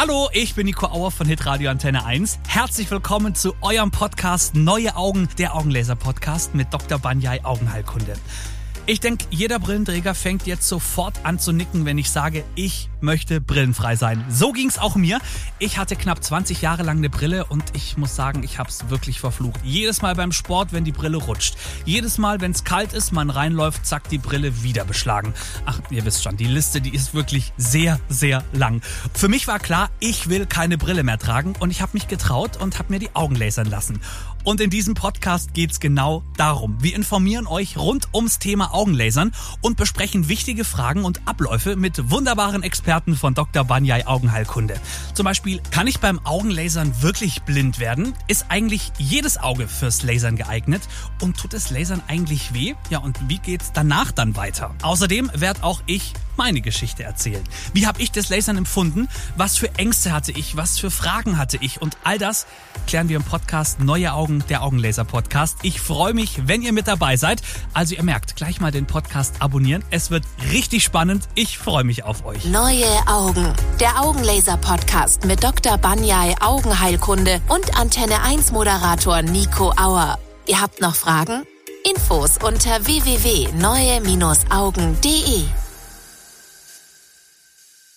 Hallo, ich bin Nico Auer von Hitradio Antenne 1. Herzlich willkommen zu eurem Podcast Neue Augen, der Augenlaser Podcast mit Dr. Banyai Augenheilkunde. Ich denke, jeder Brillenträger fängt jetzt sofort an zu nicken, wenn ich sage, ich möchte brillenfrei sein. So ging's auch mir. Ich hatte knapp 20 Jahre lang eine Brille und ich muss sagen, ich hab's wirklich verflucht. Jedes Mal beim Sport, wenn die Brille rutscht. Jedes Mal, wenn's kalt ist, man reinläuft, zack, die Brille wieder beschlagen. Ach, ihr wisst schon, die Liste, die ist wirklich sehr, sehr lang. Für mich war klar, ich will keine Brille mehr tragen und ich habe mich getraut und habe mir die Augen lasern lassen. Und in diesem Podcast geht's genau darum. Wir informieren euch rund ums Thema Augenlasern und besprechen wichtige Fragen und Abläufe mit wunderbaren Experten von Dr. Banyai Augenheilkunde. Zum Beispiel, kann ich beim Augenlasern wirklich blind werden? Ist eigentlich jedes Auge fürs Lasern geeignet? Und tut es Lasern eigentlich weh? Ja, und wie geht's danach dann weiter? Außerdem werde auch ich meine Geschichte erzählen. Wie habe ich das Lasern empfunden? Was für Ängste hatte ich? Was für Fragen hatte ich? Und all das klären wir im Podcast Neue Augen, der Augenlaser Podcast. Ich freue mich, wenn ihr mit dabei seid. Also ihr merkt, gleich mal den Podcast abonnieren. Es wird richtig spannend. Ich freue mich auf euch. Neue Augen, der Augenlaser Podcast mit Dr. Banyai Augenheilkunde und Antenne 1 Moderator Nico Auer. Ihr habt noch Fragen? Infos unter www.neue-augen.de